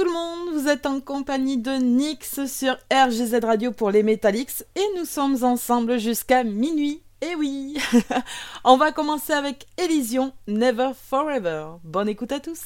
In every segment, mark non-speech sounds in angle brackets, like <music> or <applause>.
Tout le monde, vous êtes en compagnie de Nix sur RGZ Radio pour les Metallics et nous sommes ensemble jusqu'à minuit. Et oui <laughs> On va commencer avec Elysion, Never Forever. Bonne écoute à tous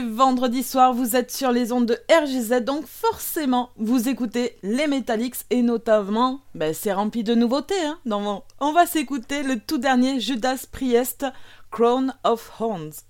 vendredi soir, vous êtes sur les ondes de RGZ, donc forcément, vous écoutez les Metallics et notamment, ben, c'est rempli de nouveautés. Hein, on va s'écouter le tout dernier Judas Priest, Crown of Horns.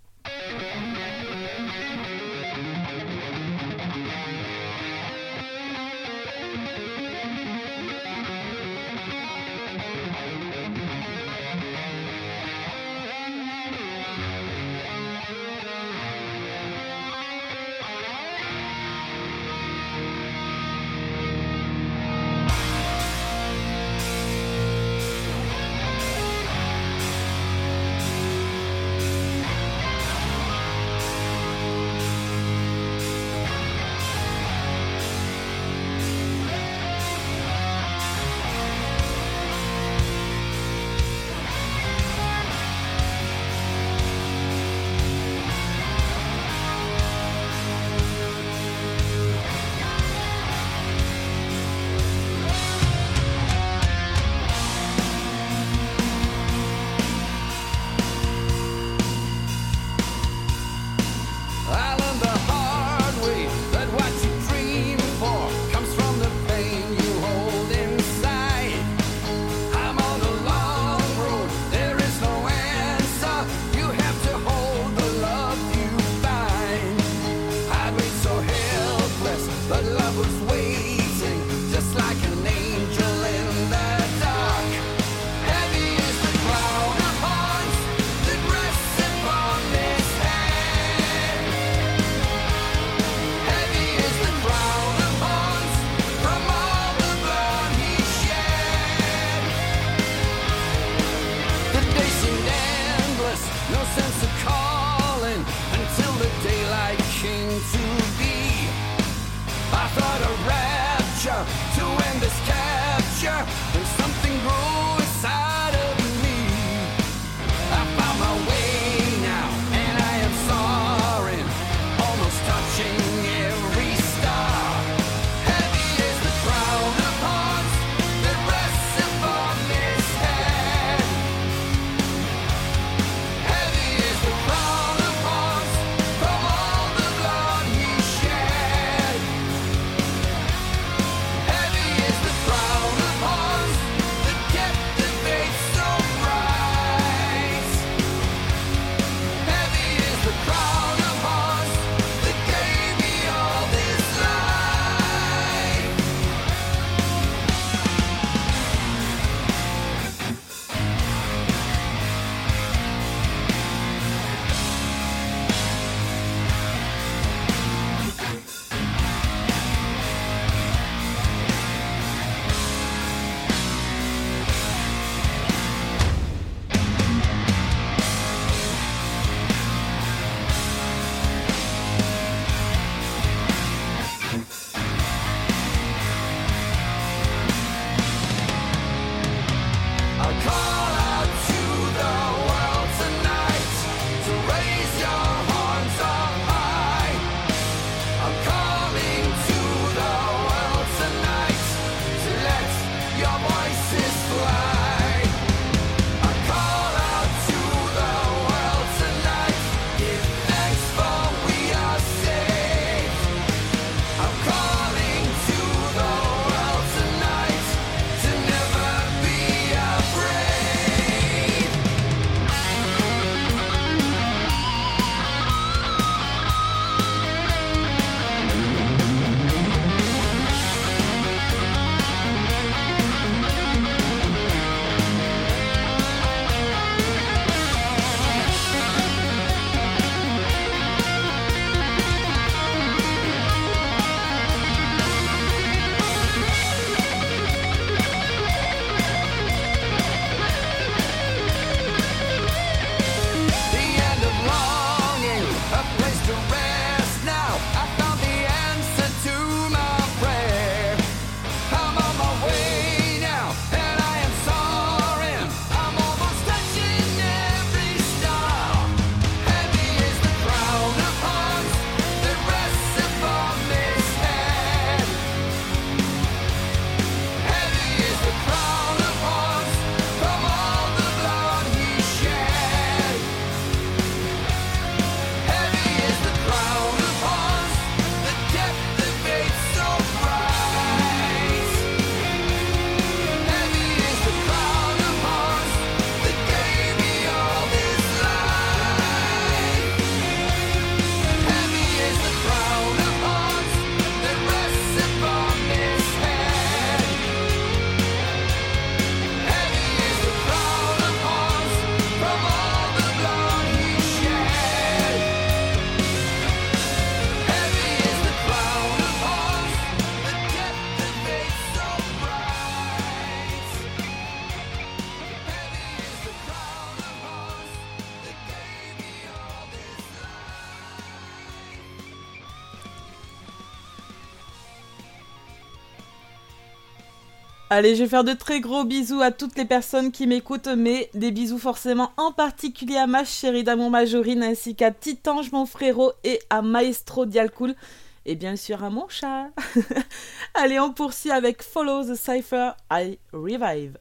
Allez, je vais faire de très gros bisous à toutes les personnes qui m'écoutent, mais des bisous forcément en particulier à ma chérie d'amour Majorine, ainsi qu'à Titange, mon frérot, et à Maestro Dialcool, et bien sûr à mon chat. <laughs> Allez, on poursuit avec Follow the Cypher, I Revive.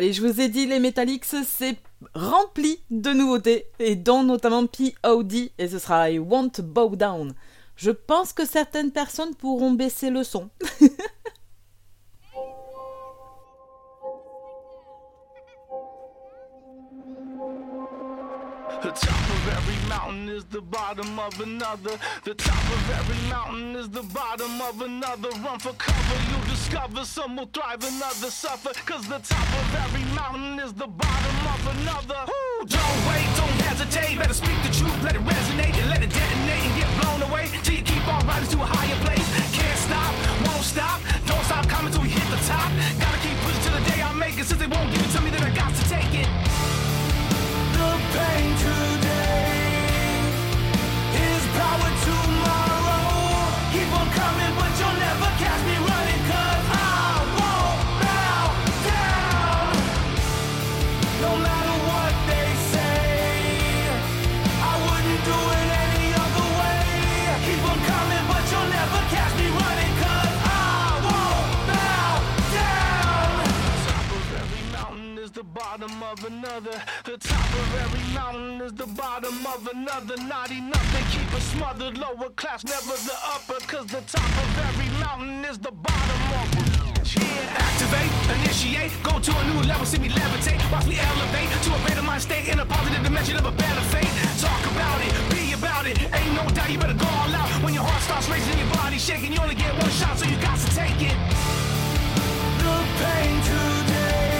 Allez, je vous ai dit, les Metallics, c'est rempli de nouveautés, et dont notamment POD, et ce sera I Won't Bow Down. Je pense que certaines personnes pourront baisser le son. <laughs> is the bottom of another. The top of every mountain is the bottom of another. Run for cover, you'll discover some will thrive, another suffer. Cause the top of every mountain is the bottom of another. Don't wait, don't hesitate. Better speak the truth, let it resonate and let it detonate another. The top of every mountain is the bottom of another. Not enough, they keep us smothered. Lower class, never the upper. Cause the top of every mountain is the bottom of a change. Activate, initiate, go to a new level, see me levitate, watch me elevate to a better mind state in a positive dimension of a better fate. Talk about it, be about it. Ain't no doubt you better go all out when your heart starts racing, your body shaking. You only get one shot, so you got to take it. The pain today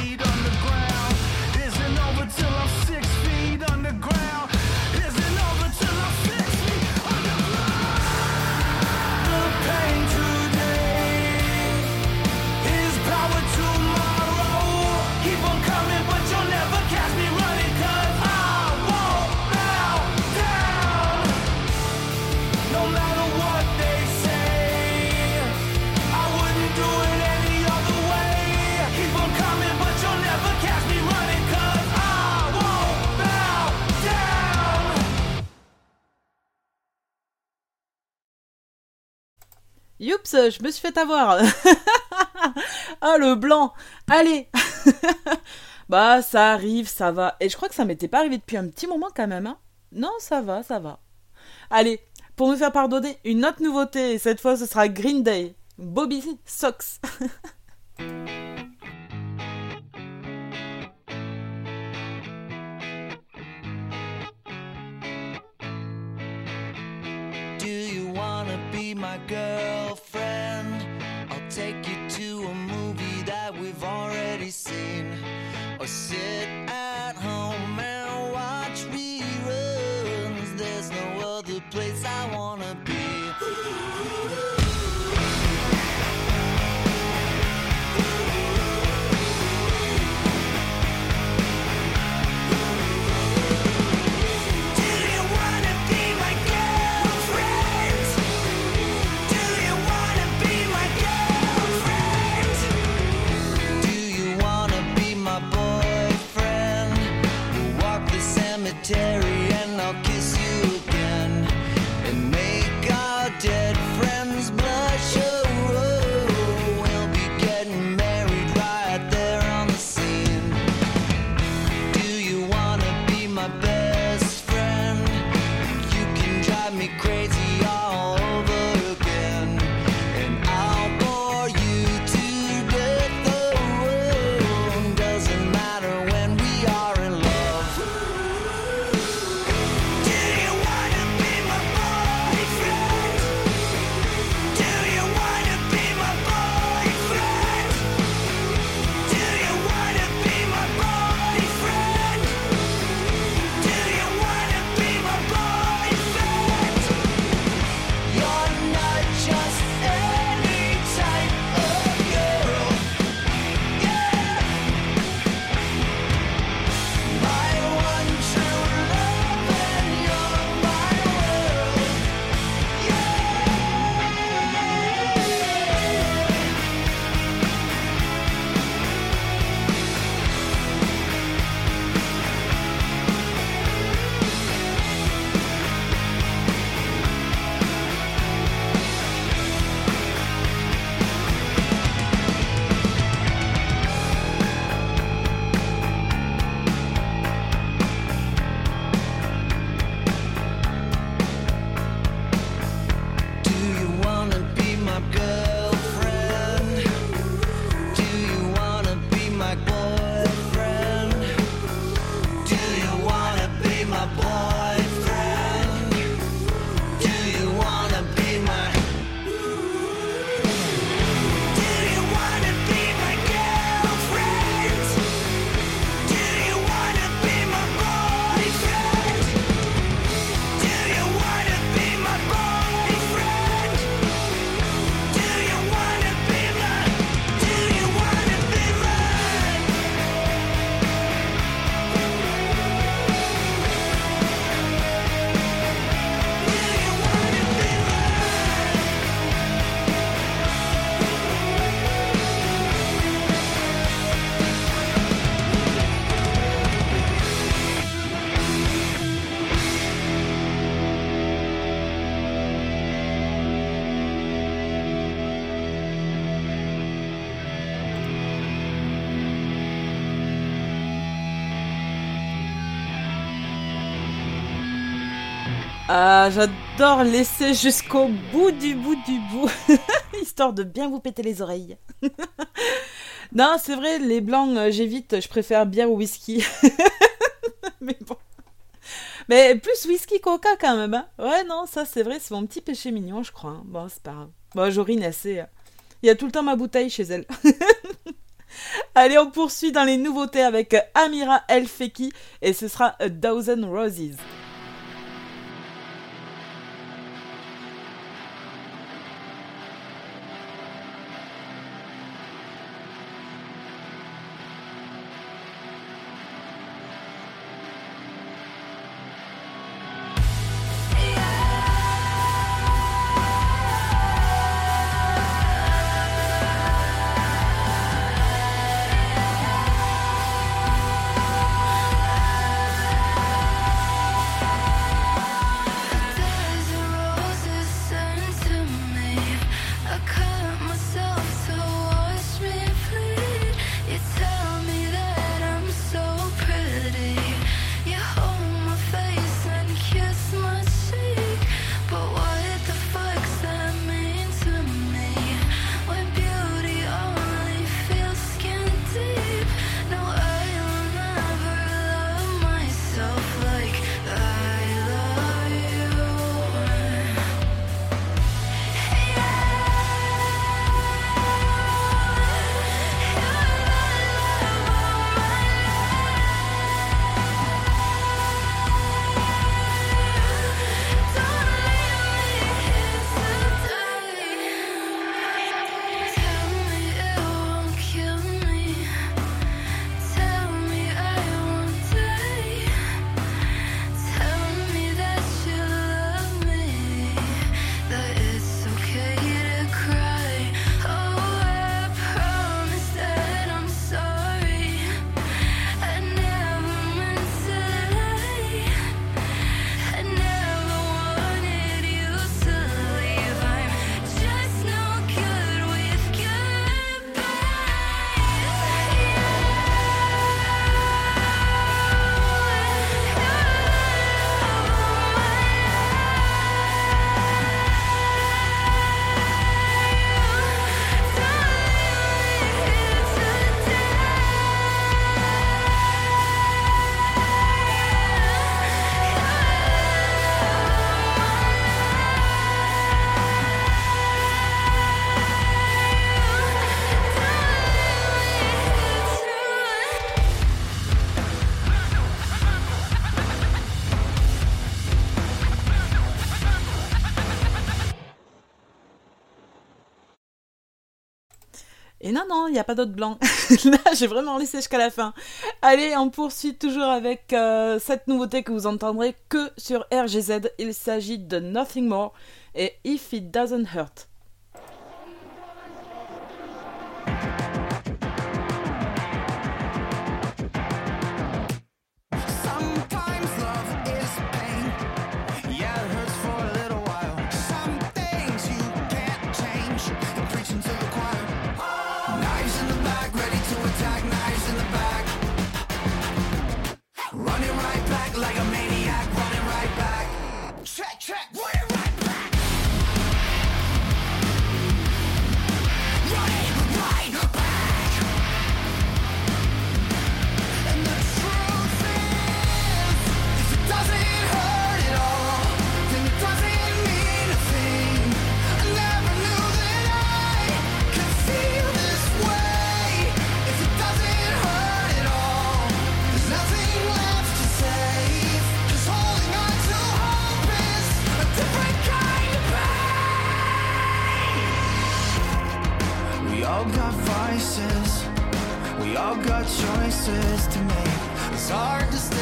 Youps, je me suis fait avoir. <laughs> ah, le blanc. Allez. <laughs> bah, ça arrive, ça va. Et je crois que ça m'était pas arrivé depuis un petit moment quand même. hein. Non, ça va, ça va. Allez, pour nous faire pardonner, une autre nouveauté. Et cette fois, ce sera Green Day. Bobby Sox. <laughs> Do you wanna be my girlfriend? Or sit J'adore laisser jusqu'au bout du bout du bout, <laughs> histoire de bien vous péter les oreilles. <laughs> non, c'est vrai, les blancs, euh, j'évite, je préfère bière ou whisky. <laughs> Mais bon. Mais plus whisky coca quand même. Hein. Ouais, non, ça c'est vrai, c'est mon petit péché mignon, je crois. Hein. Bon, c'est pas grave. Bon, j'orine assez. Hein. Il y a tout le temps ma bouteille chez elle. Allez, on poursuit dans les nouveautés avec Amira El Feki et ce sera A Thousand Roses. non, non, il n'y a pas d'autre blanc. <laughs> Là, j'ai vraiment laissé jusqu'à la fin. Allez, on poursuit toujours avec euh, cette nouveauté que vous entendrez que sur RGZ. Il s'agit de Nothing More et If It Doesn't Hurt. choices to make. It's hard to stay.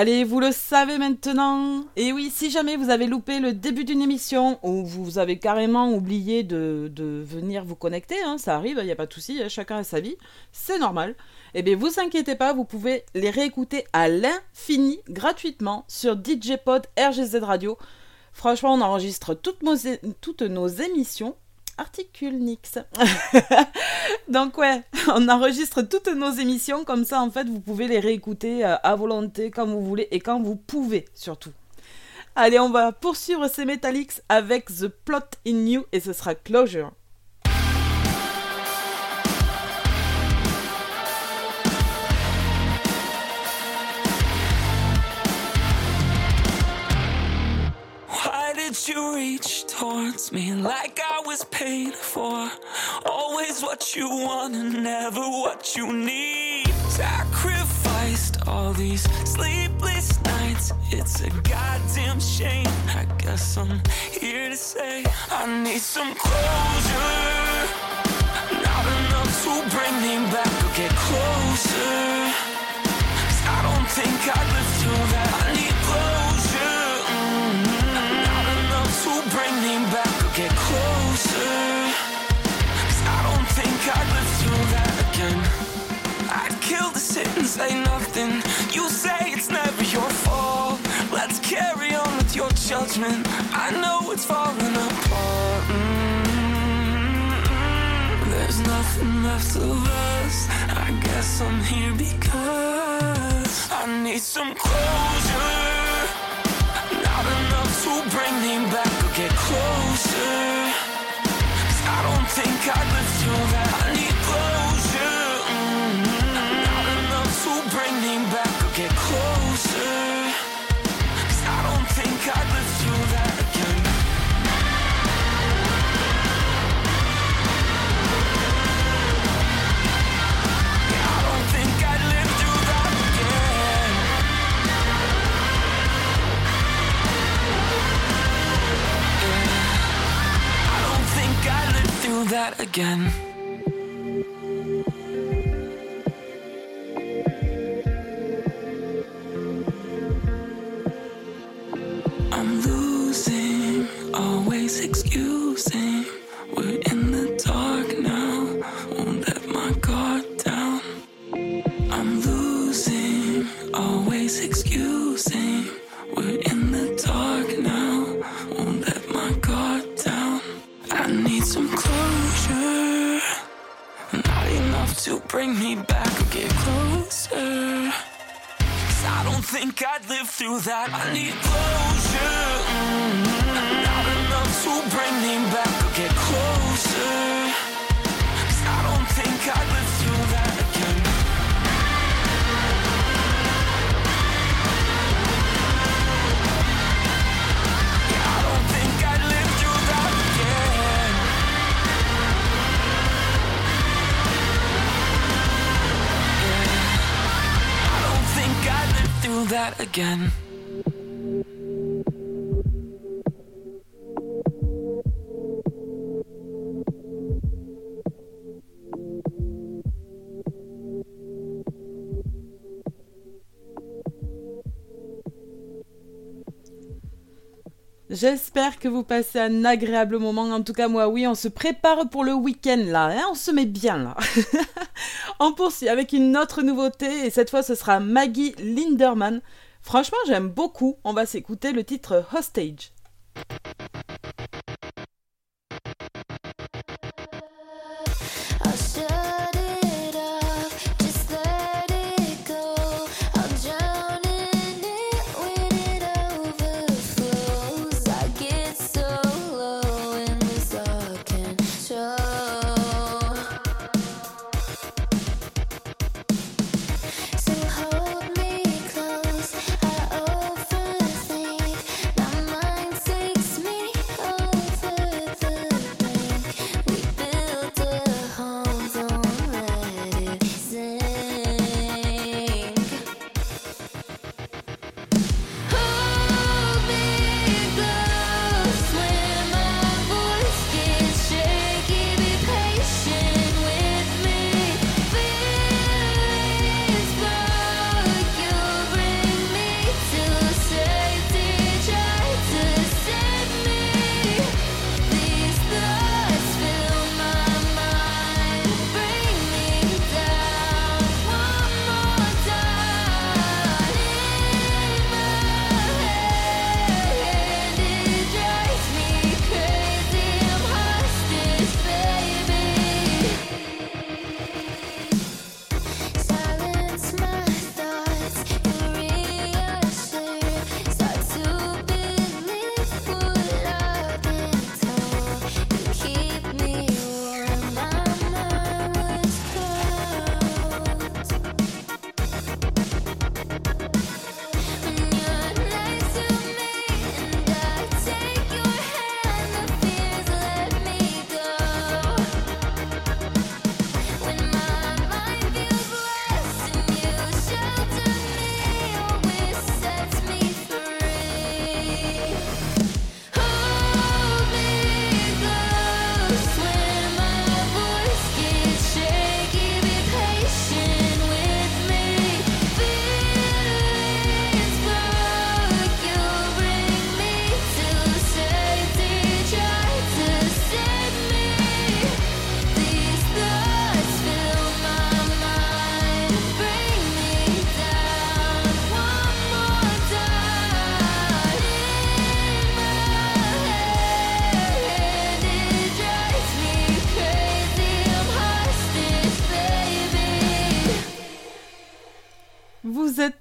Allez, vous le savez maintenant. Et oui, si jamais vous avez loupé le début d'une émission ou vous avez carrément oublié de, de venir vous connecter, hein, ça arrive, il n'y a pas de souci, hein, chacun a sa vie, c'est normal. Eh bien, vous inquiétez pas, vous pouvez les réécouter à l'infini gratuitement sur DJ Pod RGZ Radio. Franchement, on enregistre toutes nos, toutes nos émissions. Articule Nix. <laughs> Donc ouais, on enregistre toutes nos émissions comme ça en fait vous pouvez les réécouter euh, à volonté quand vous voulez et quand vous pouvez surtout. Allez, on va poursuivre ces Metallics avec The Plot in You et ce sera Closure. Reach towards me like I was paid for? Always what you want and never what you need. Sacrificed all these sleepless nights. It's a goddamn shame. I guess I'm here to say I need some closure. Not enough to bring me back or get closer. 'Cause I don't think I'd live through that. I bring me back or get closer. 'Cause I don't think I'd live through that again. I'd kill to sit and say nothing. You say it's never your fault. Let's carry on with your judgment. I know it's falling apart. Mm, There's nothing left of us. I guess I'm here because I need some closure. Not enough to bring me back get closer. 'Cause I don't think I'd live through that. I That again. I'm losing, always excusing. We're in the dark now, won't let my guard down. I'm losing, always excusing. Bring me back or get closer. 'Cause I don't think I'd live through that. I need closure. mm, Not enough to bring me back or get closer. 'Cause I don't think I'd live that again. J'espère que vous passez un agréable moment. En tout cas, moi, oui, on se prépare pour le week-end là. hein, on se met bien là. <laughs> on poursuit avec une autre nouveauté et cette fois, ce sera Maggie Linderman. Franchement, j'aime beaucoup. On va s'écouter le titre Hostage.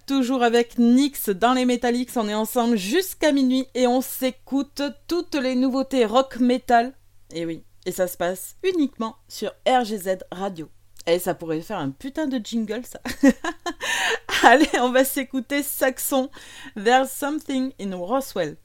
Toujours avec Nix dans les Metallics, on est ensemble jusqu'à minuit et on s'écoute toutes les nouveautés rock metal. Et oui, et ça se passe uniquement sur RGZ Radio. Et ça pourrait faire un putain de jingle ça. <laughs> Allez, on va s'écouter Saxon. There's something in Roswell.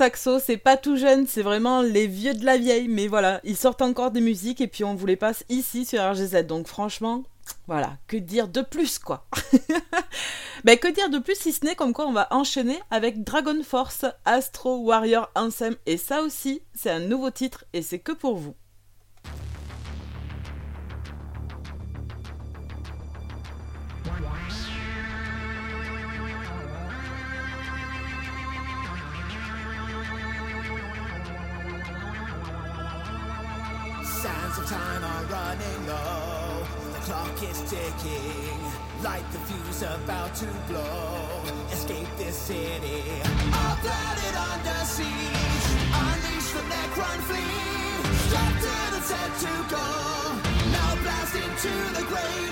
Saxo, c'est pas tout jeune, c'est vraiment les vieux de la vieille. Mais voilà, ils sortent encore des musiques et puis on vous les passe ici sur RGZ. Donc franchement, voilà, que dire de plus quoi? <laughs> Ben que dire de plus si ce n'est comme quoi on va enchaîner avec Dragon Force, Astro Warrior Anthem. Et ça aussi, c'est un nouveau titre et c'est que pour vous. The about to blow. Escape this city. Our planet under siege. Unleash the Necron fleet. Strapped in and set to go. Now blast into the great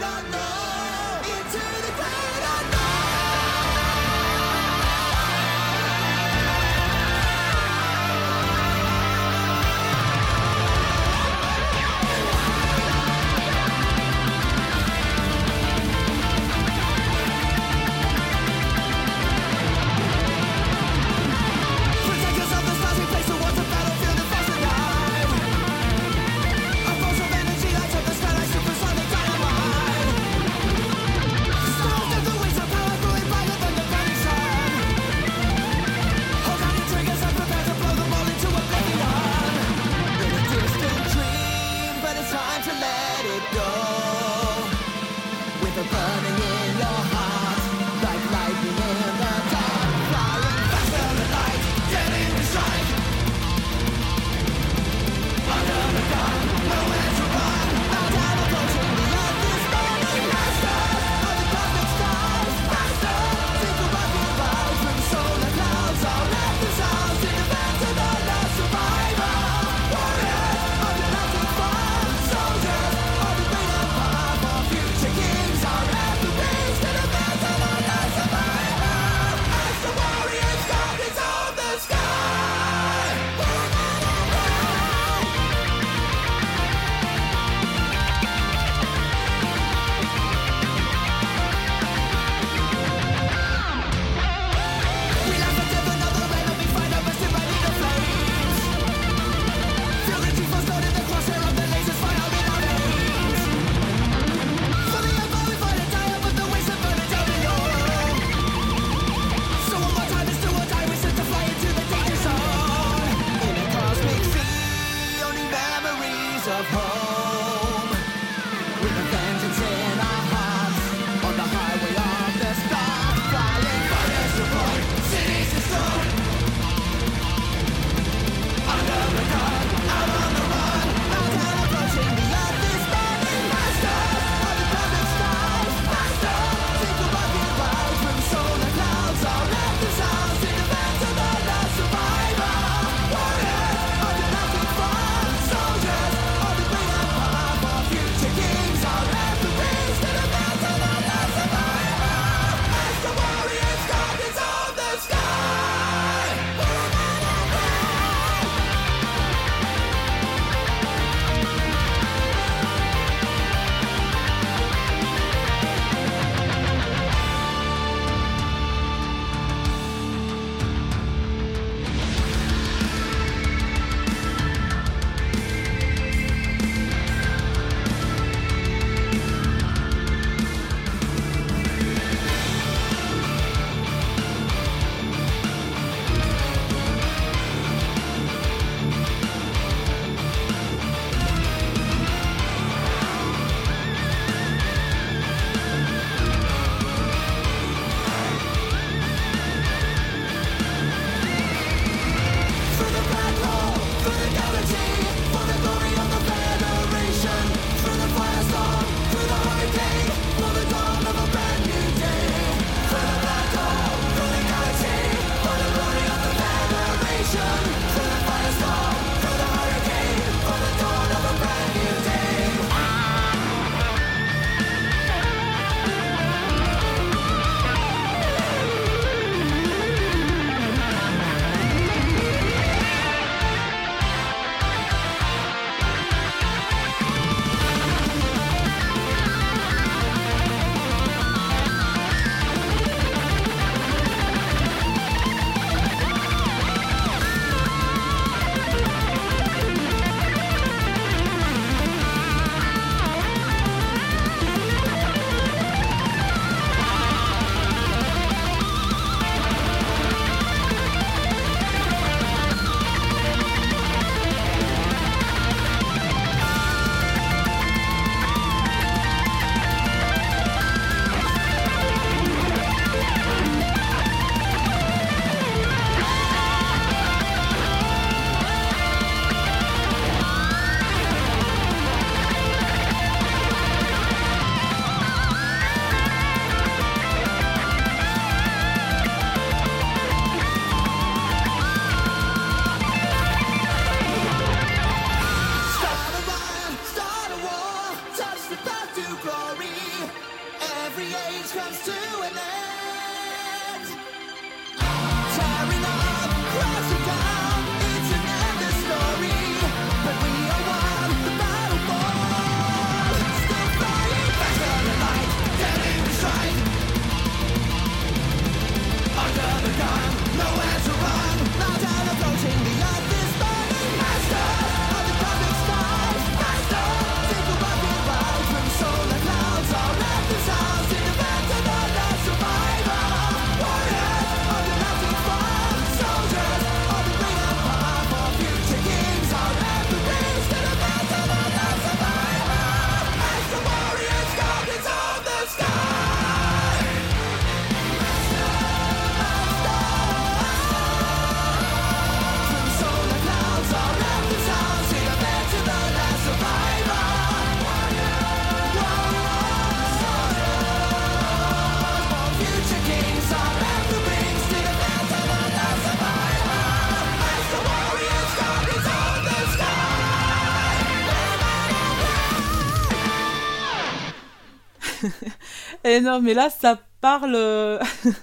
Et non, mais là, ça parle. euh, <laughs>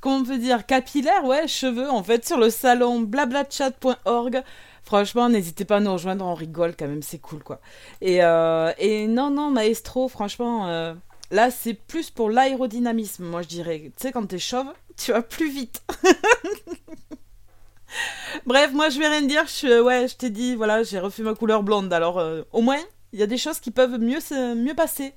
Comment on peut dire Capillaire, ouais, cheveux, en fait, sur le salon blablachat.org. Franchement, n'hésitez pas à nous rejoindre, on rigole quand même, c'est cool, quoi. Et, euh, non, non, Maestro, franchement, euh, là, c'est plus pour l'aérodynamisme, moi, je dirais. Tu sais, quand t'es chauve, tu vas plus vite. <laughs> Bref, moi, je vais rien dire. Je, ouais, je t'ai dit, voilà, j'ai refait ma couleur blonde. Alors, au moins, il y a des choses qui peuvent mieux, mieux passer.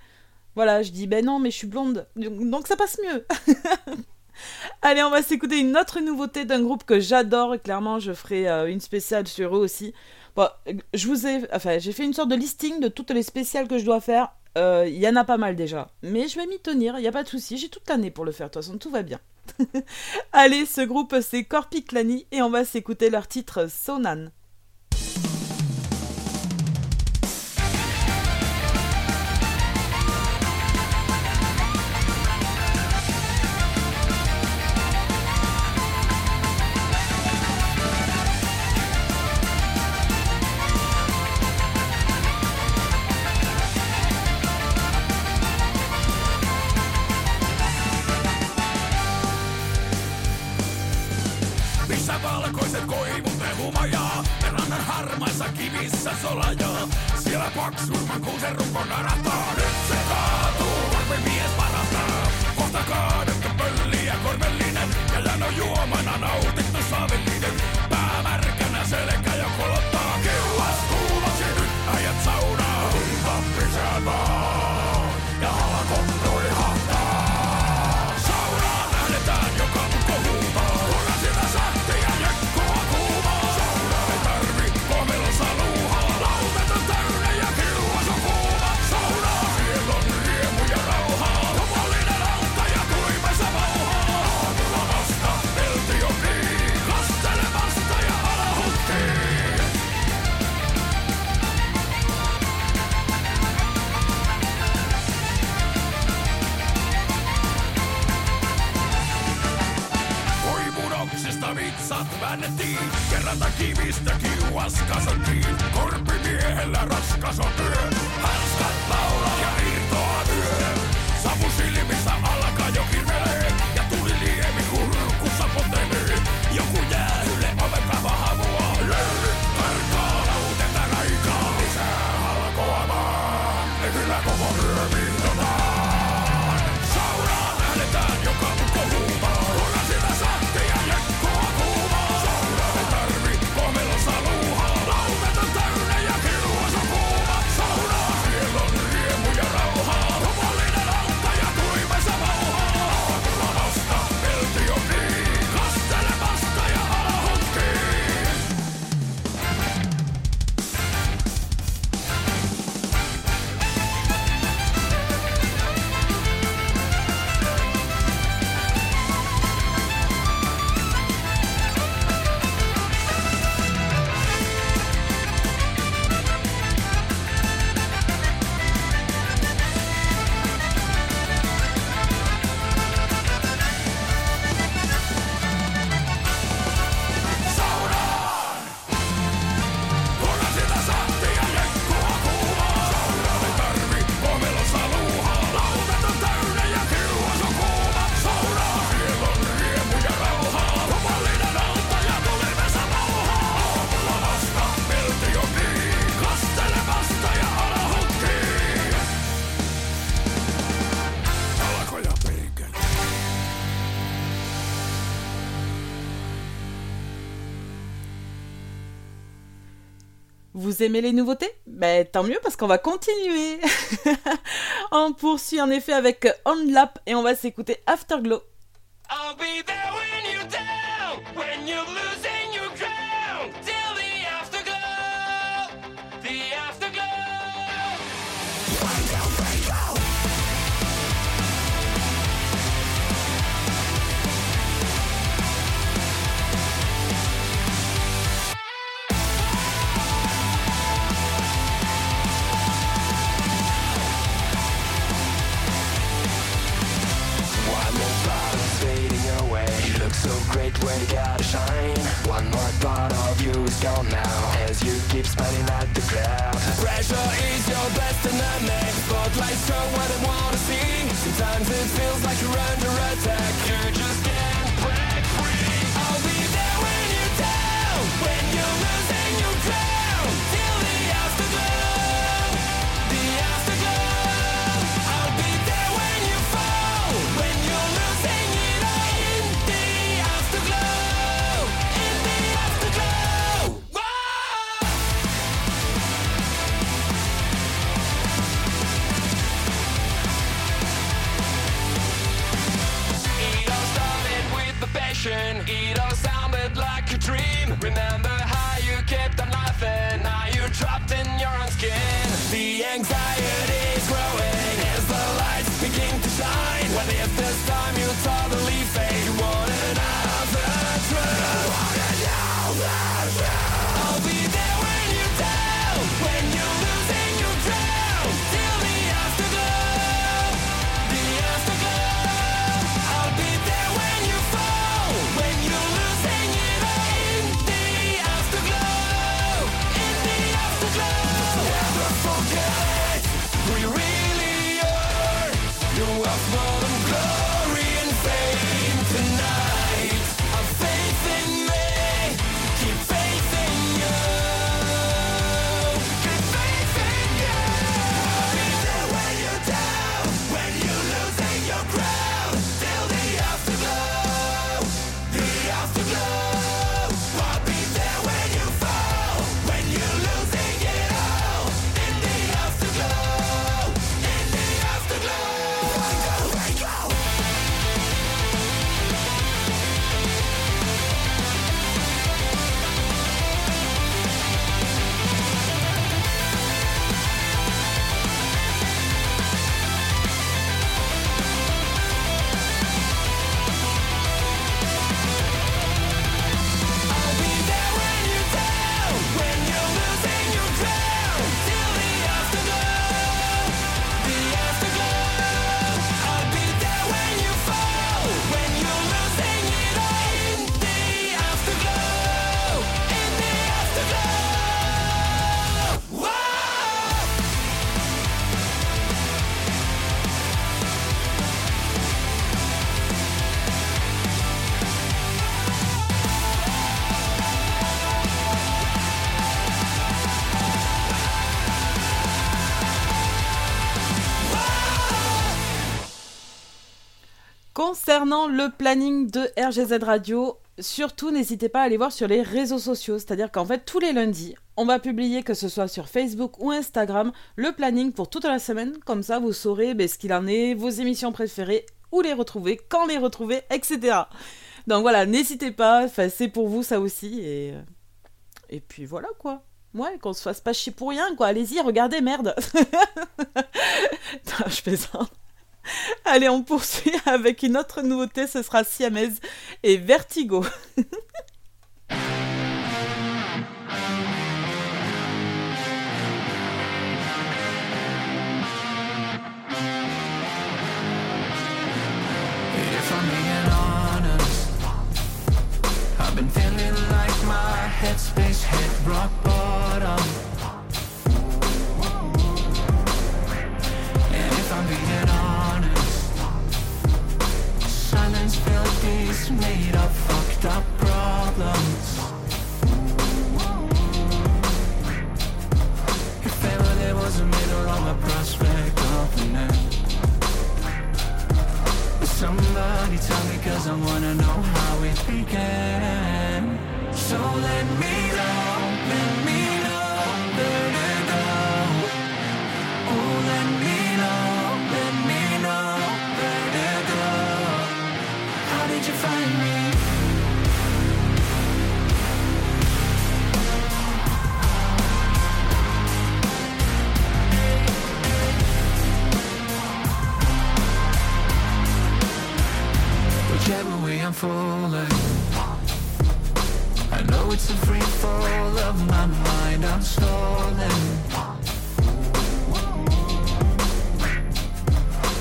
Voilà, je dis, ben non, mais je suis blonde. Donc, ça passe mieux. <laughs> Allez, on va s'écouter une autre nouveauté d'un groupe que j'adore. Clairement, je ferai euh, une spéciale sur eux aussi. Bon, je vous ai, enfin, j'ai fait une sorte de listing de toutes les spéciales que je dois faire. Euh, Il y en a pas mal déjà, mais je vais m'y tenir. Il y a pas de souci. J'ai toute l'année pour le faire. De toute façon, tout va bien. <laughs> Allez, ce groupe c'est Corpi Clani et on va s'écouter leur titre Sonan. Vous aimez les nouveautés? Ben tant mieux parce qu'on va continuer. <laughs> on poursuit en effet avec On Lap et on va s'écouter Afterglow. You gotta shine. One more part of you is gone now. As you keep smiling at the crowd. Pressure is your best enemy. Spotlight show what I wanna see. Sometimes it feels like you're under attack. Concernant le planning de RGZ Radio, surtout n'hésitez pas à aller voir sur les réseaux sociaux. C'est-à-dire qu'en fait, tous les lundis, on va publier, que ce soit sur Facebook ou Instagram, le planning pour toute la semaine. Comme ça, vous saurez ben, ce qu'il en est, vos émissions préférées, où les retrouver, quand les retrouver, etc. Donc voilà, n'hésitez pas, c'est pour vous ça aussi. Et, euh, et puis voilà quoi. Ouais, qu'on se fasse pas chier pour rien, quoi. Allez-y, regardez, merde. <laughs> Non, je plaisante. <laughs> Allez, on poursuit <laughs> avec une autre nouveauté, ce sera Siamese et Vertigo. <laughs> made up, fucked up problems. If ever there was a middle of a prospect of an end. Somebody tell me cause I wanna know how it began So let me know, let me I'm falling. I know it's a free fall of my mind I'm stalling.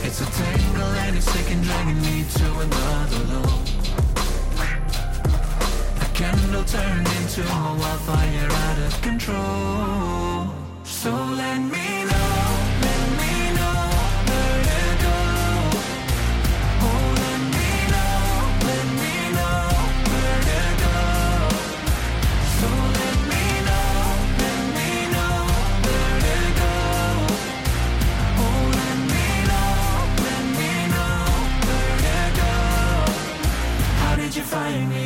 It's a tangle and it's taking dragging me to another low. A candle turned into a wildfire out of control. So let me know, find me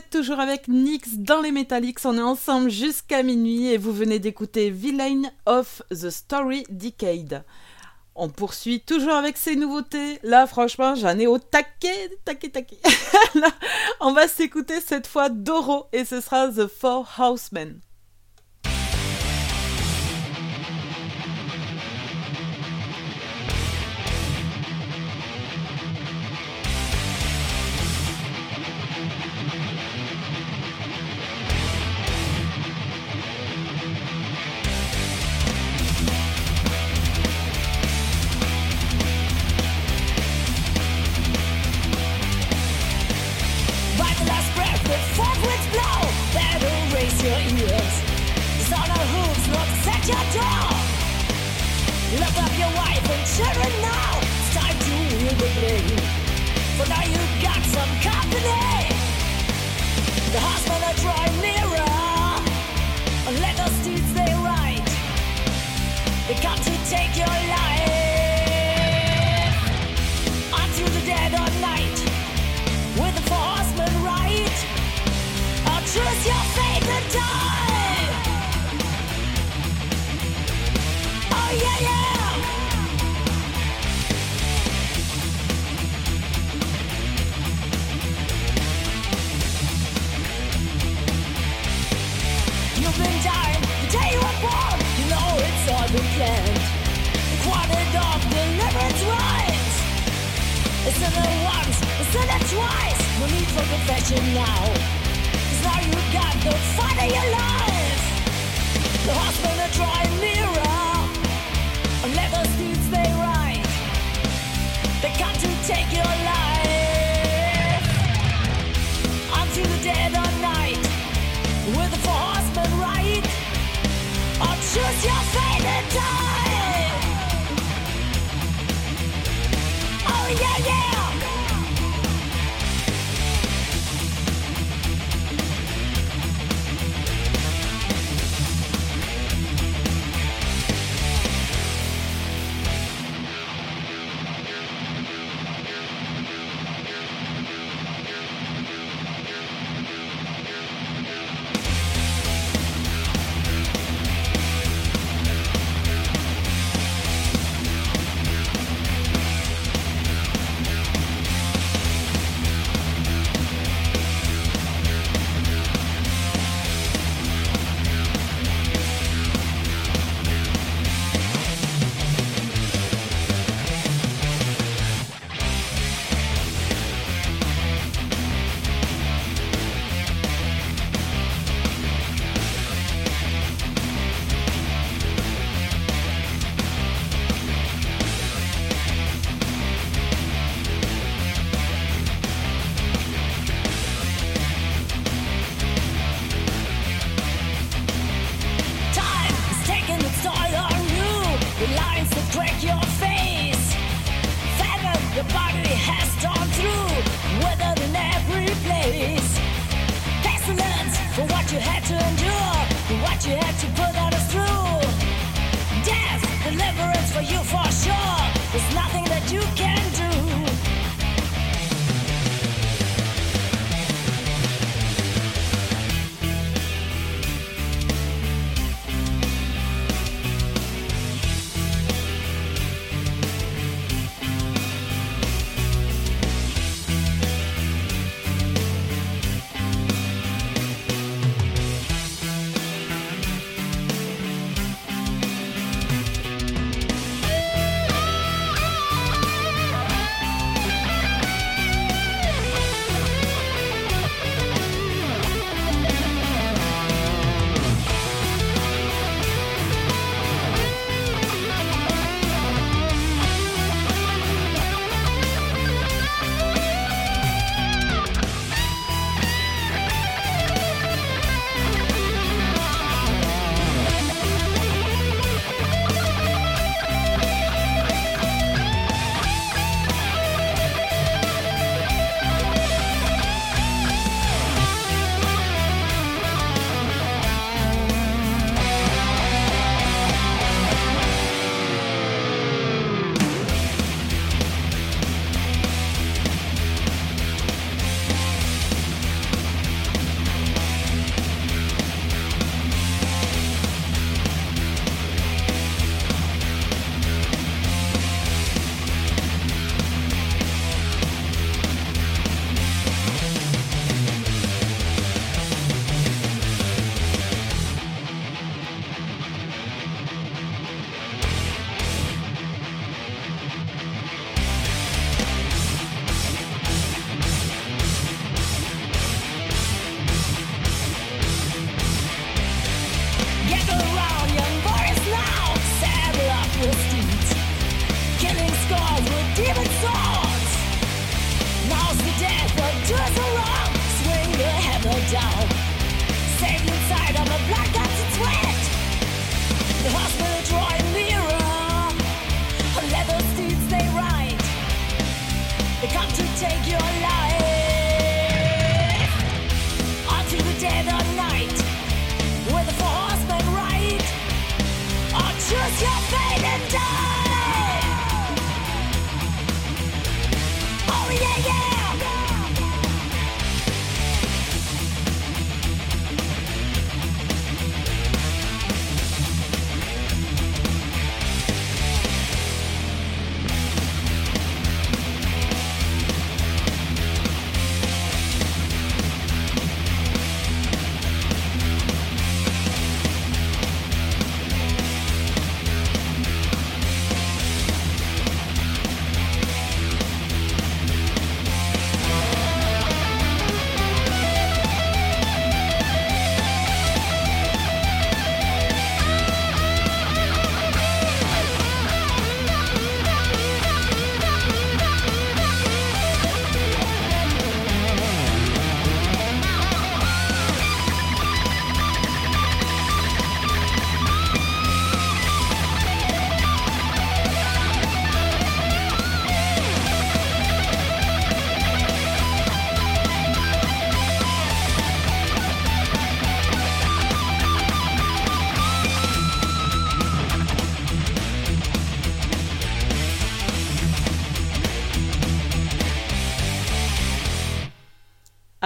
toujours avec Nix dans les Metallics, on est ensemble jusqu'à minuit et vous venez d'écouter Villain of the Story Decade. On poursuit toujours avec ces nouveautés. Là, franchement, j'en ai au taquet, taquet, taquet. <laughs> On va s'écouter cette fois Doro et ce sera The Four Housemen.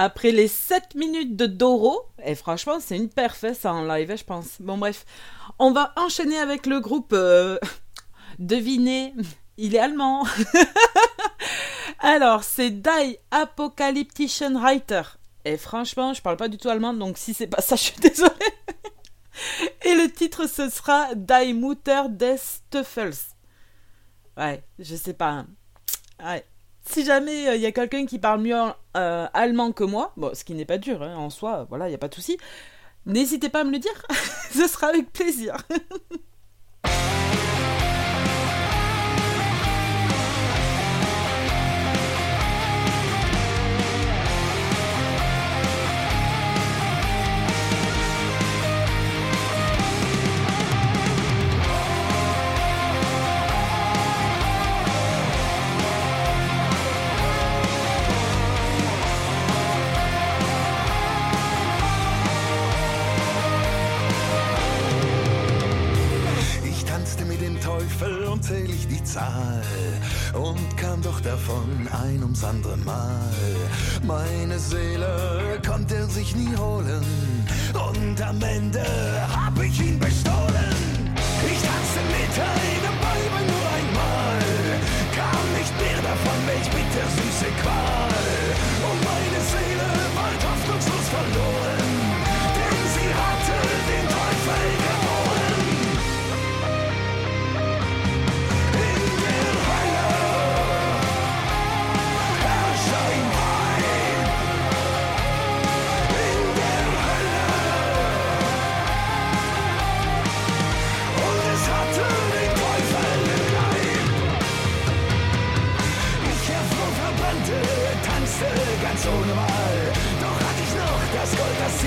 Après les 7 minutes de Doro, et franchement, c'est une perfette ça en live, hein, je pense. Bon, bref, on va enchaîner avec le groupe. euh, <laughs> Devinez, il est allemand. <laughs> Alors, c'est Die Apocalyptician Writer. Et franchement, je parle pas du tout allemand, donc si c'est pas ça, <laughs> je suis désolée. Et le titre, ce sera Die Mutter des Teufels. Ouais, je sais pas. hein. Ouais. Si jamais il y a quelqu'un qui parle mieux euh, allemand que moi, ce qui n'est pas dur hein, en soi, voilà, il n'y a pas de souci, n'hésitez pas à me le dire, <laughs> ce sera avec plaisir. <laughs> ein ums andere Mal. Meine Seele konnte er sich nie holen und am Ende hab ich ihn bestohlen. Ich tanzte mit einem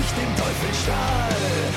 ich dem Teufel stahl.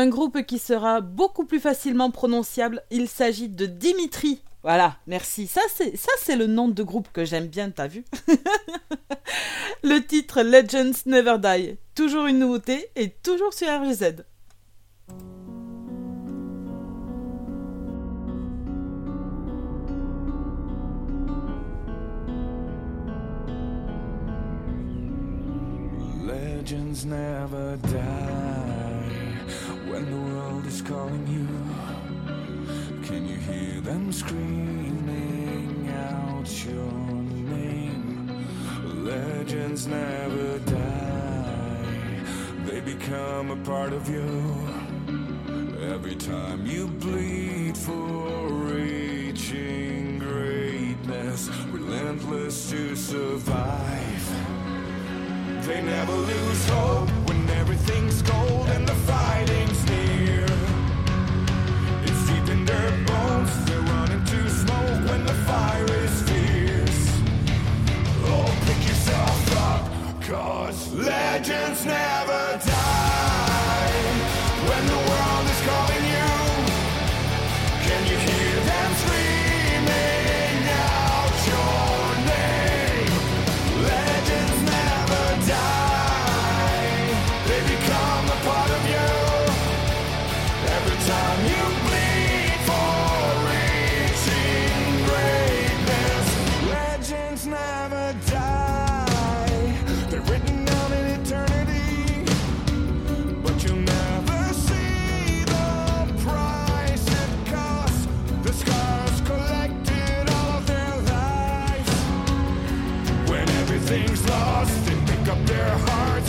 Un groupe qui sera beaucoup plus facilement prononciable, il s'agit de Dimitri. Voilà, merci. Ça c'est ça c'est le nom de groupe que j'aime bien, t'as vu? <laughs> Le titre Legends Never Die, toujours une nouveauté et toujours sur RGZ. Legends never die the world is calling you. Can you hear them screaming out your name? Legends never die, they become a part of you. Every time you bleed for reaching greatness, relentless to survive. They never lose hope when everything's cold and the fighting's Oh, legends never die.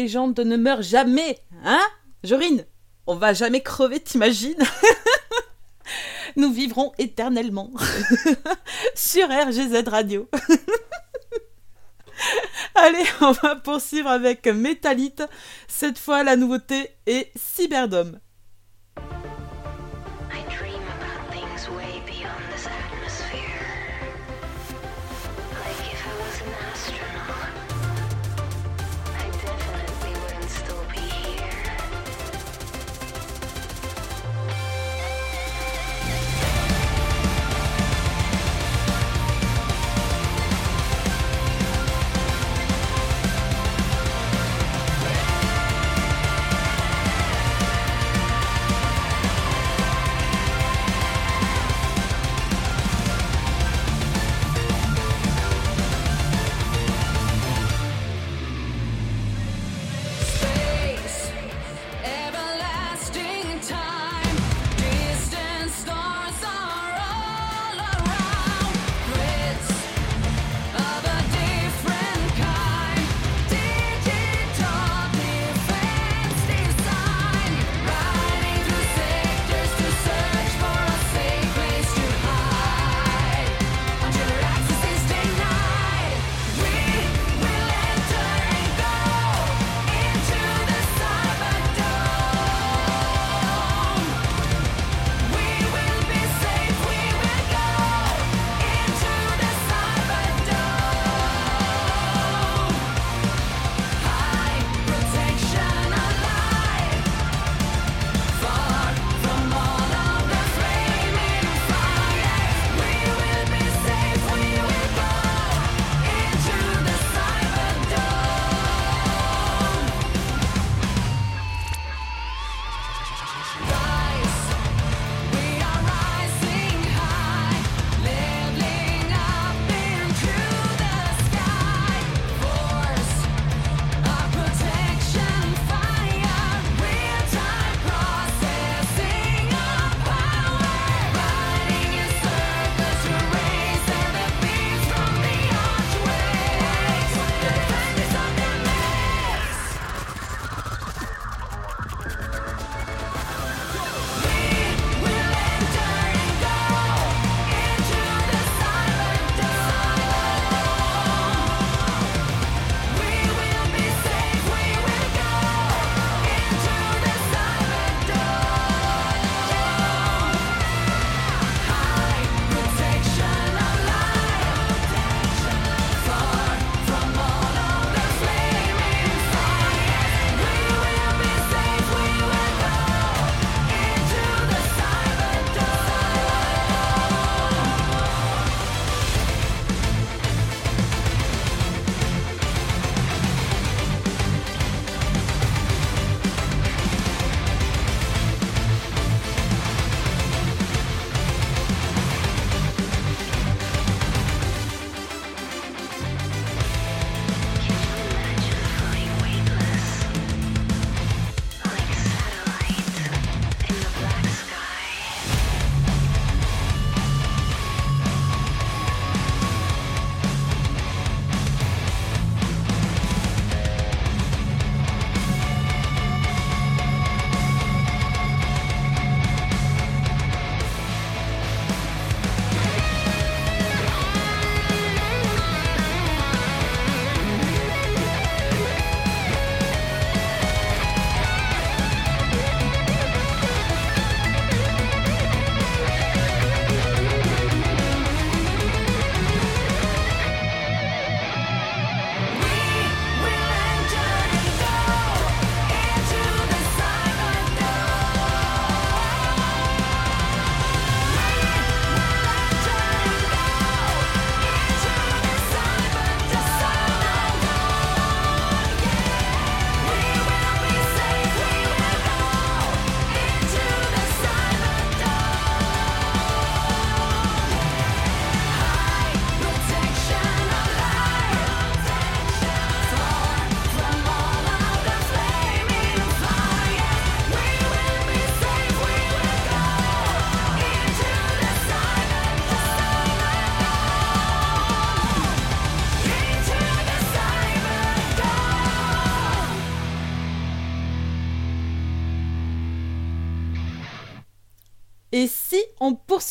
légende ne meurt jamais, hein Jorine? On va jamais crever, t'imagines? <laughs> Nous vivrons éternellement <laughs> sur RGZ Radio. <laughs> Allez, on va poursuivre avec Métalite. Cette fois, la nouveauté est Cyberdome.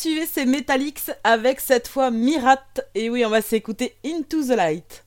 poursuivez ces Metallics avec cette fois Mirat. Et oui, on va s'écouter Into the Light.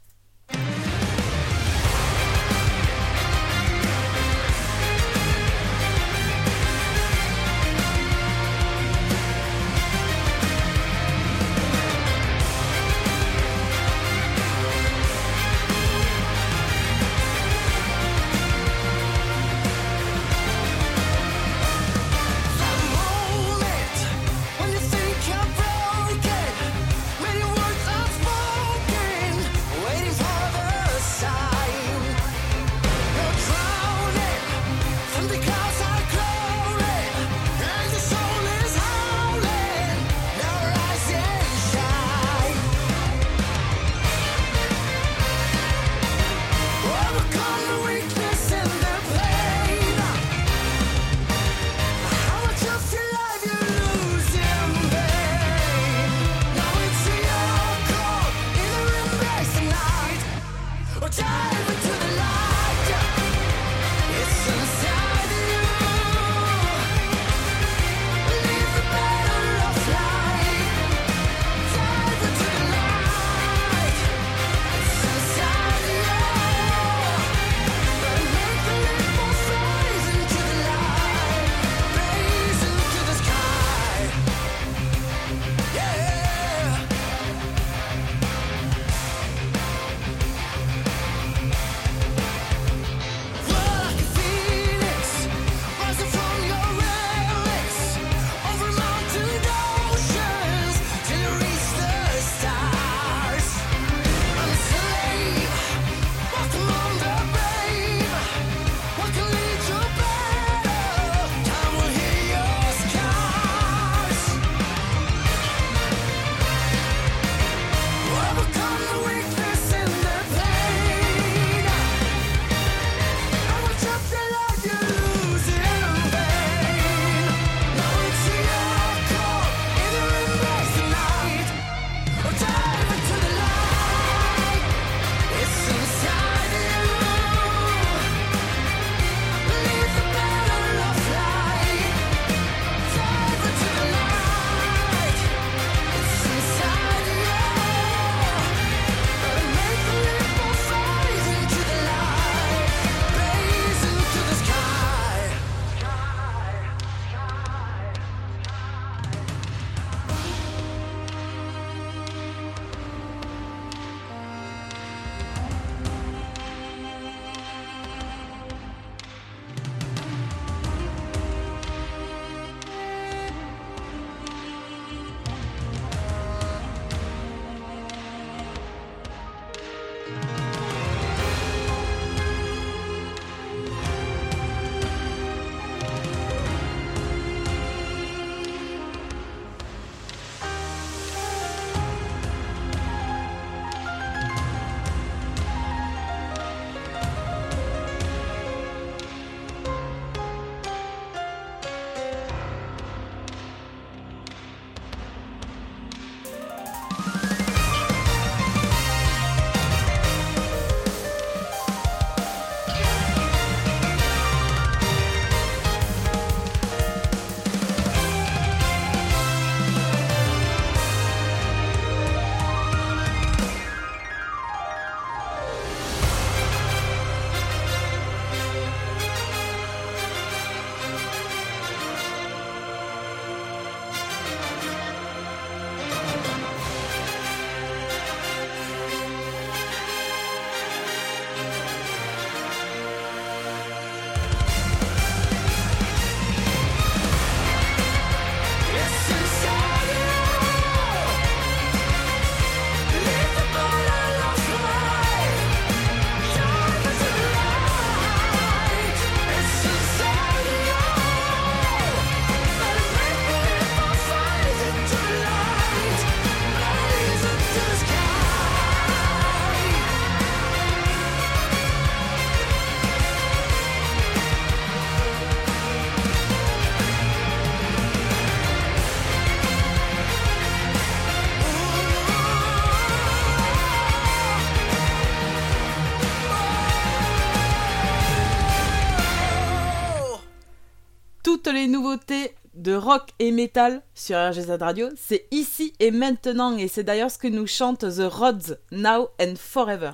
de rock et métal sur RGZ Radio, c'est ici et maintenant et c'est d'ailleurs ce que nous chante The Rods Now and Forever.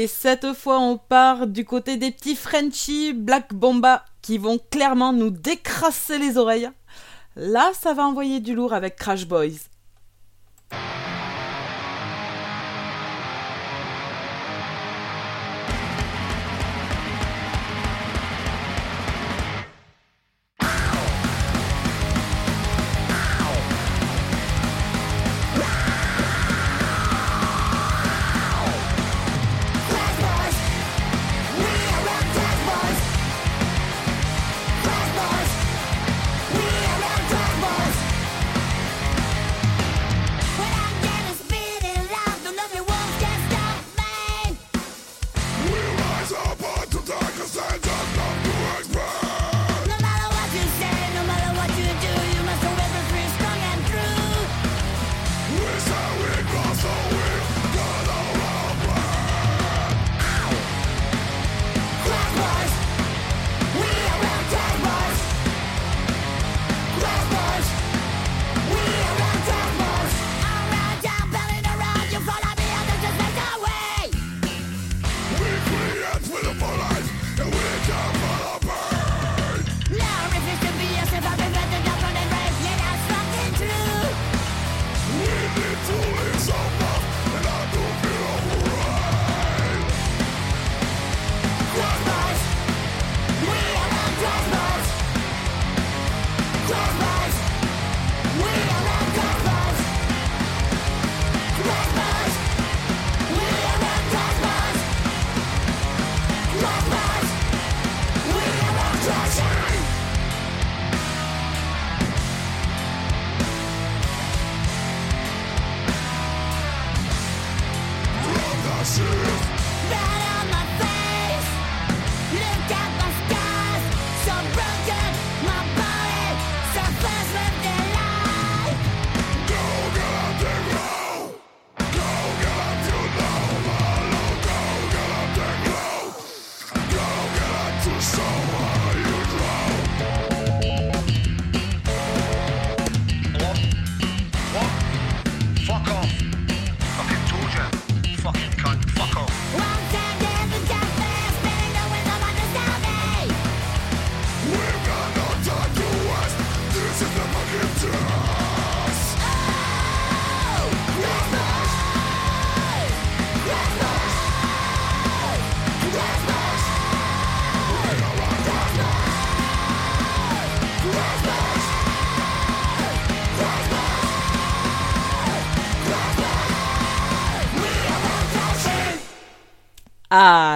Et cette fois, on part du côté des petits Frenchies Black Bomba qui vont clairement nous décrasser les oreilles. Là, ça va envoyer du lourd avec Crash Boys.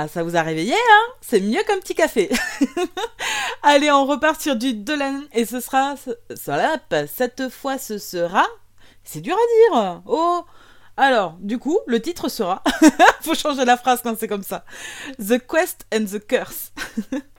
Ça vous a réveillé, hein? C'est mieux qu'un petit café. <laughs> Allez, on repart sur du Dolan et ce sera... Cette fois ce sera... C'est dur à dire. Oh alors, du coup, le titre sera... <laughs> Faut changer la phrase quand c'est comme ça. The Quest and the Curse. <laughs>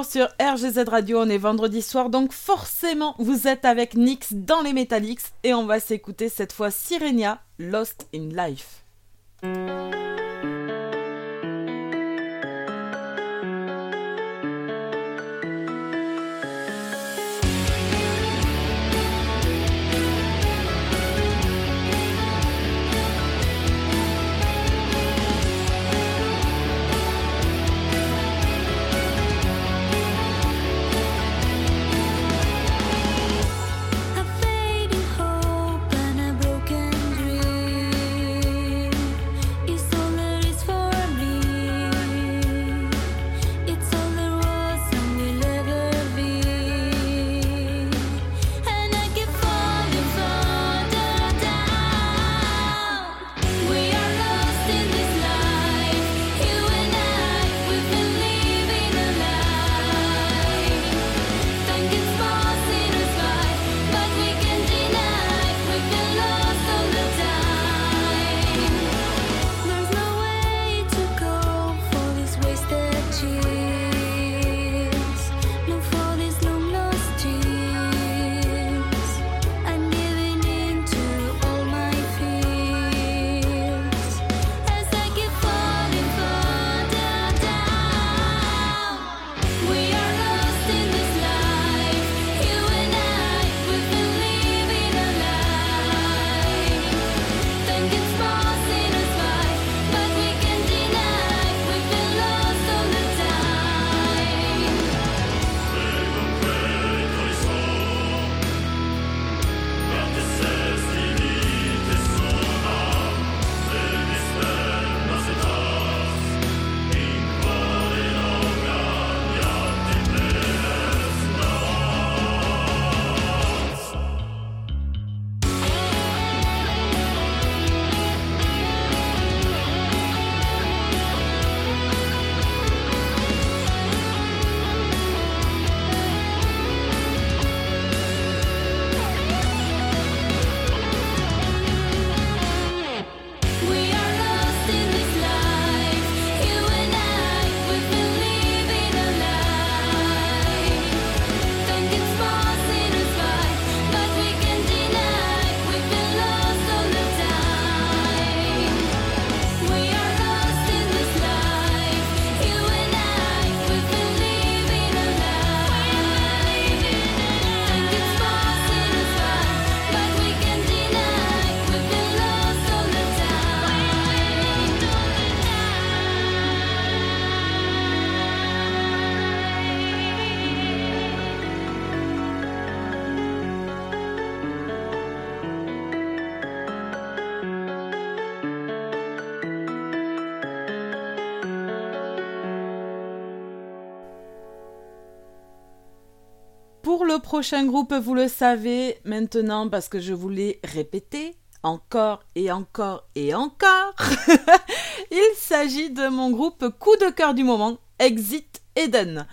sur RGZ Radio, on est vendredi soir, donc forcément vous êtes avec Nix dans les Metallics et on va s'écouter cette fois Sirenia, Lost in Life. prochain groupe, vous le savez maintenant parce que je vous l'ai répété encore et encore et encore. <laughs> Il s'agit de mon groupe coup de cœur du moment, Exit Eden.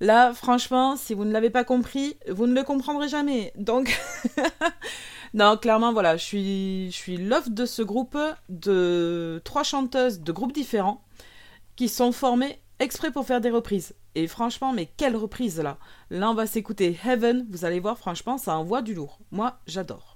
Là, franchement, si vous ne l'avez pas compris, vous ne le comprendrez jamais. Donc, <laughs> non, clairement, voilà, je suis, je suis de ce groupe de trois chanteuses de groupes différents qui sont formées exprès pour faire des reprises. Et franchement, mais quelle reprise là Là, on va s'écouter Heaven, vous allez voir, franchement, ça envoie du lourd. Moi, j'adore.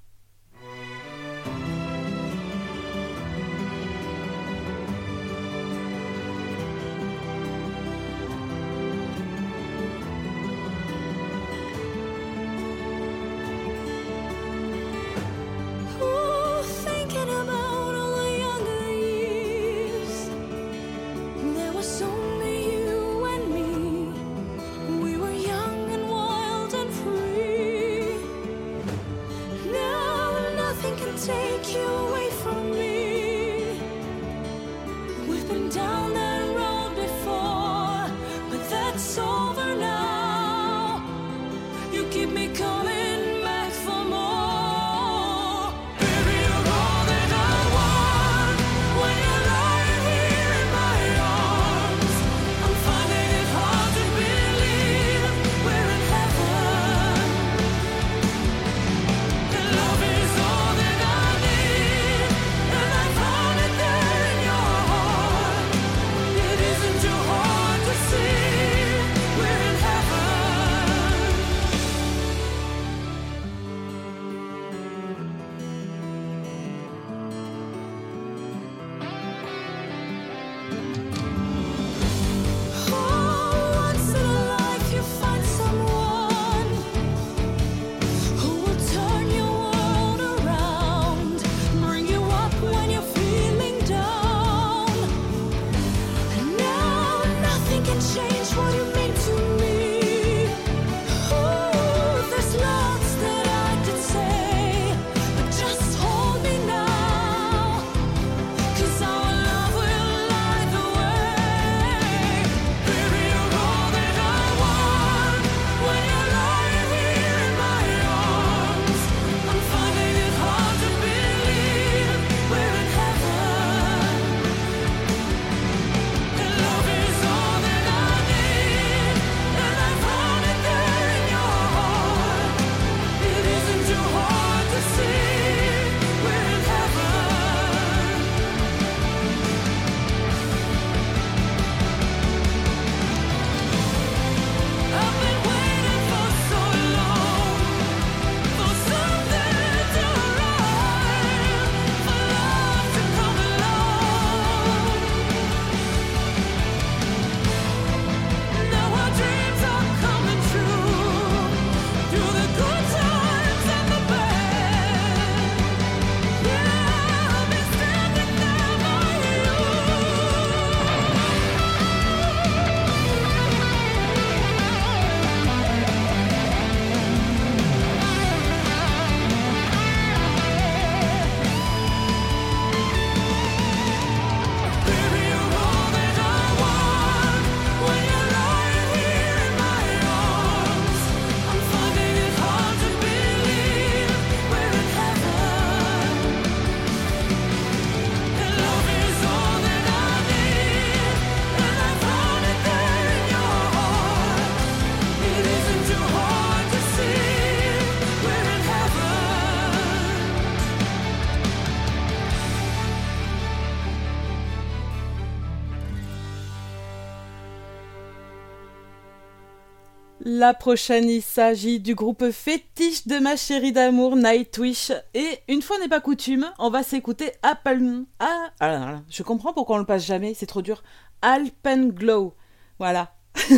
La prochaine, il s'agit du groupe fétiche de ma chérie d'amour, Nightwish. Et une fois n'est pas coutume, on va s'écouter Apple. Ah, ah là, là, je comprends pourquoi on le passe jamais, c'est trop dur. Alpenglow. Voilà. <laughs>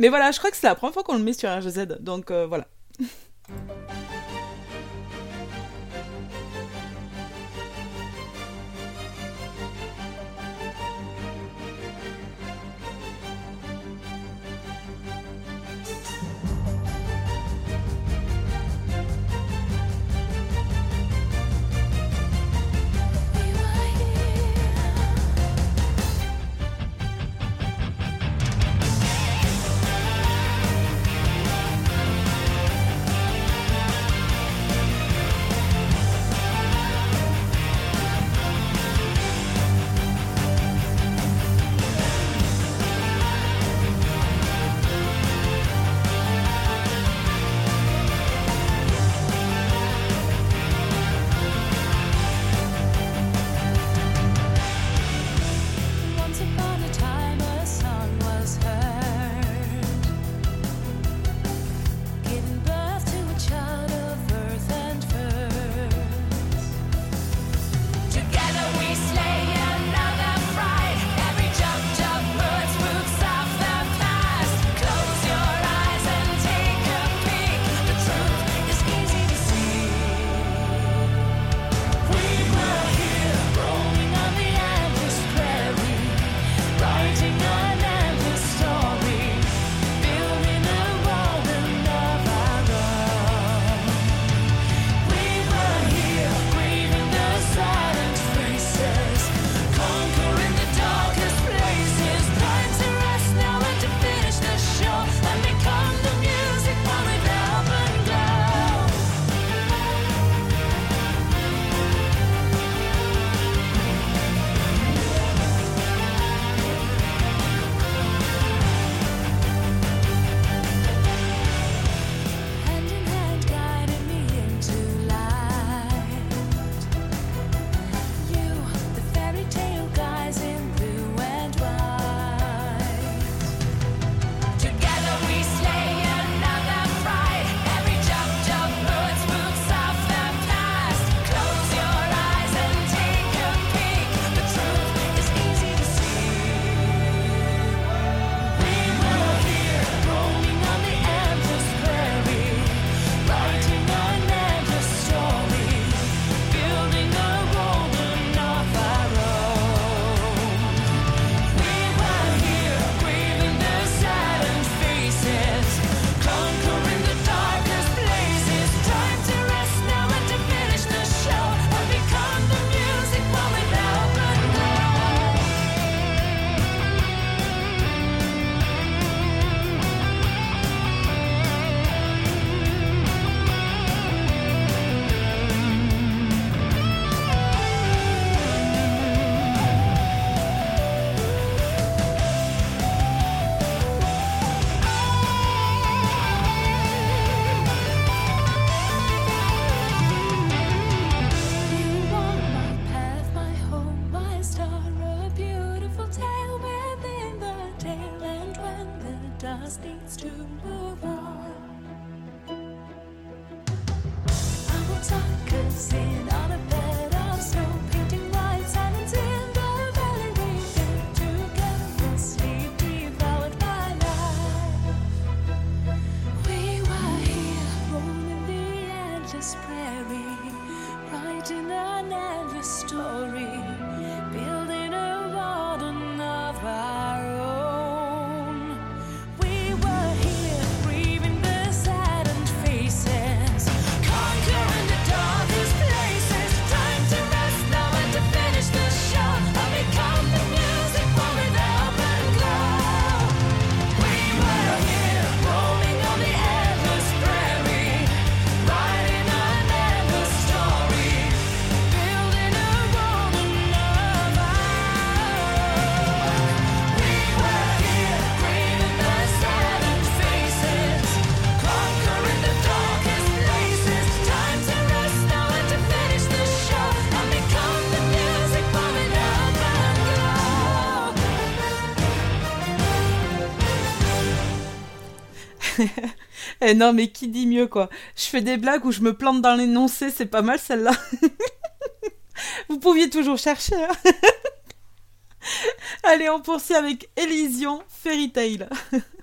Mais voilà, je crois que c'est la première fois qu'on le met sur RGZ, donc euh, voilà. <laughs> Et non, mais qui dit mieux, quoi? Je fais des blagues où je me plante dans l'énoncé, c'est pas mal celle-là. <laughs> Vous pouviez toujours chercher. Hein. <laughs> Allez, on poursuit avec Elysion Fairy Tail. <laughs>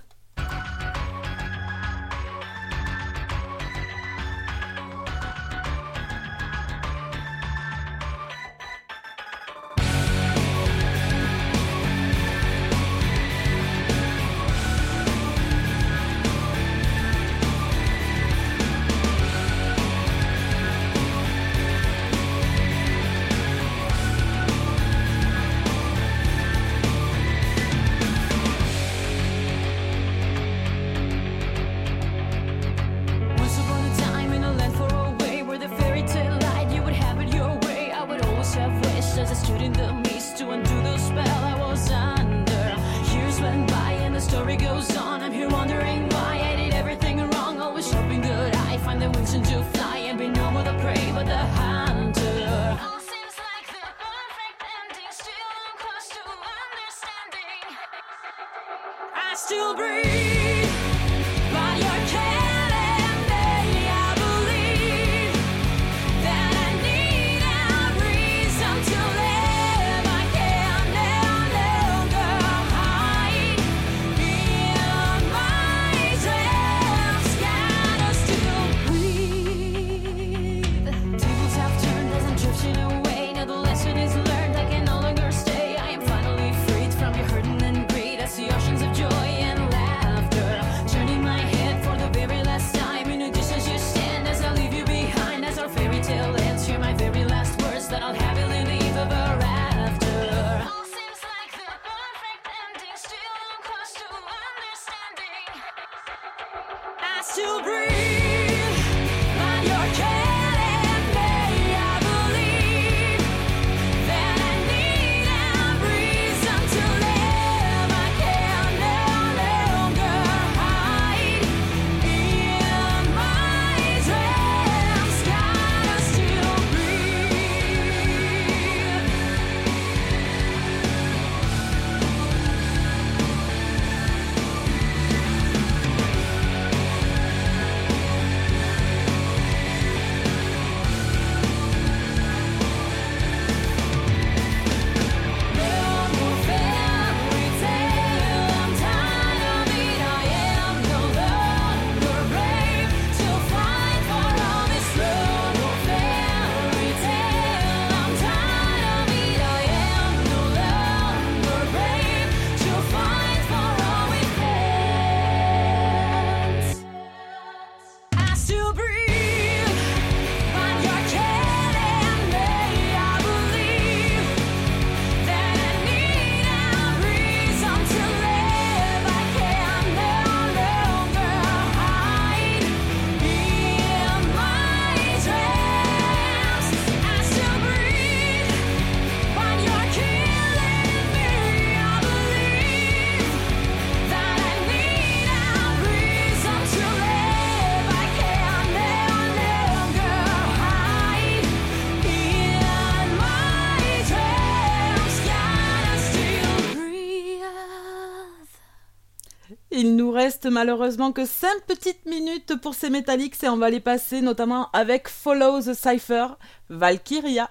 reste malheureusement que 5 petites minutes pour ces métalliques et on va les passer notamment avec Follow the Cypher Valkyria.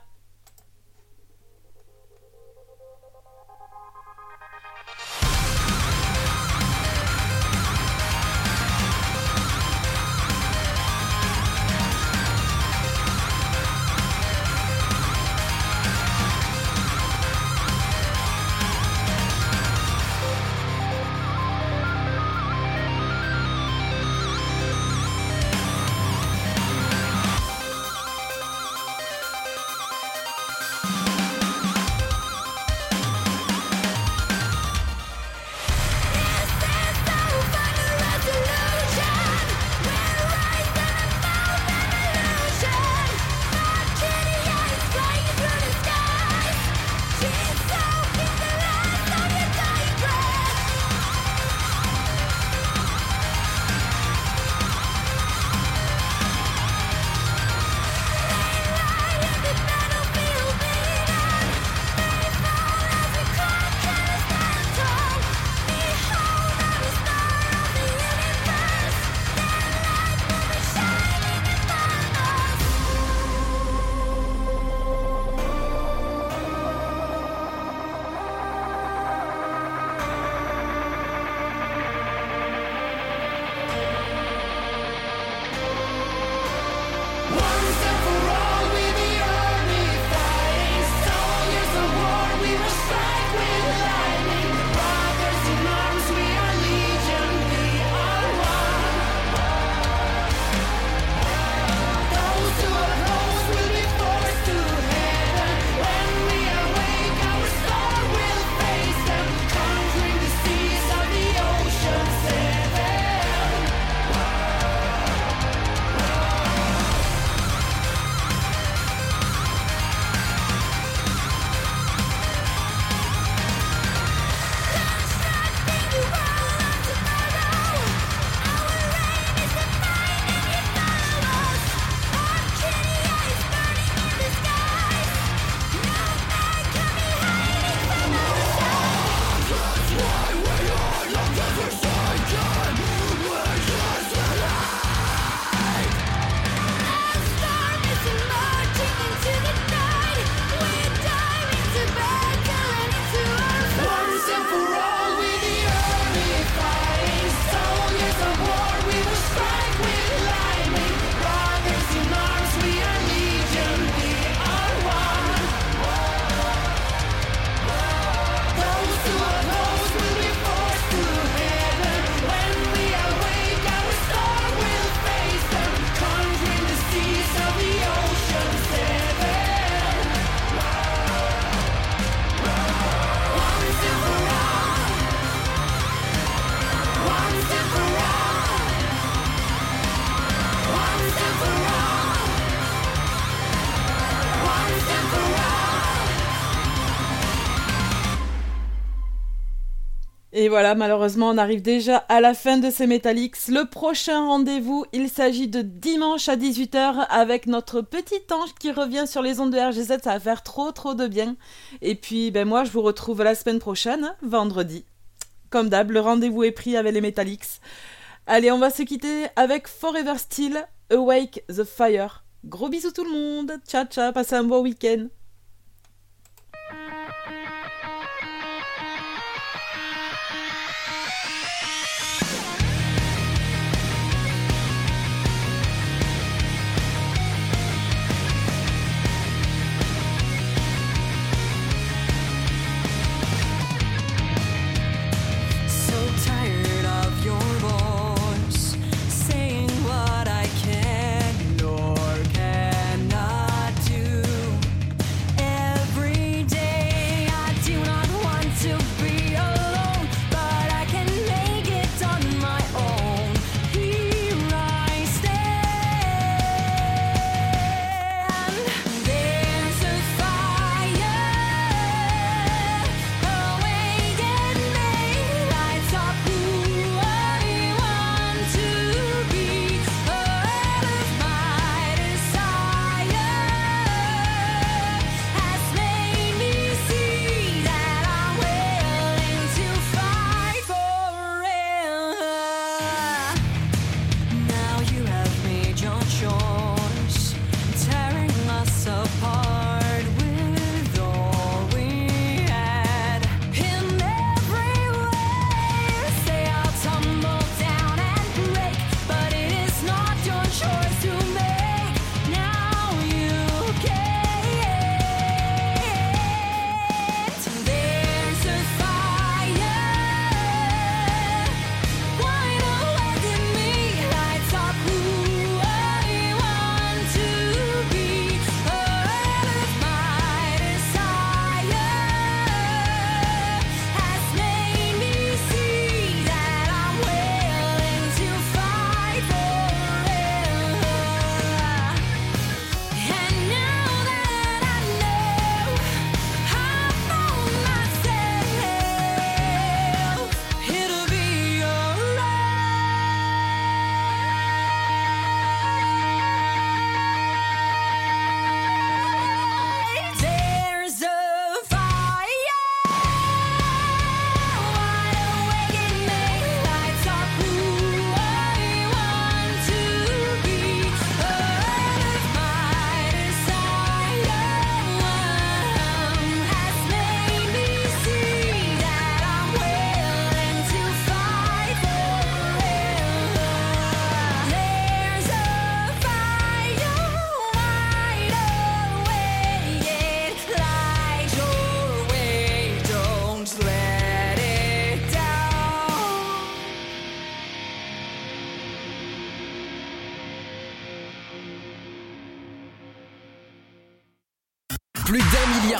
Et voilà, malheureusement, on arrive déjà à la fin de ces Metallics. Le prochain rendez-vous, il s'agit de dimanche à 18h avec notre petit ange qui revient sur les ondes de RGZ. Ça va faire trop, trop de bien. Et puis, ben moi, je vous retrouve la semaine prochaine, vendredi. Comme d'hab, le rendez-vous est pris avec les Metallics. Allez, on va se quitter avec Forever Still, Awake the Fire. Gros bisous tout le monde. Ciao, ciao. Passez un bon week-end.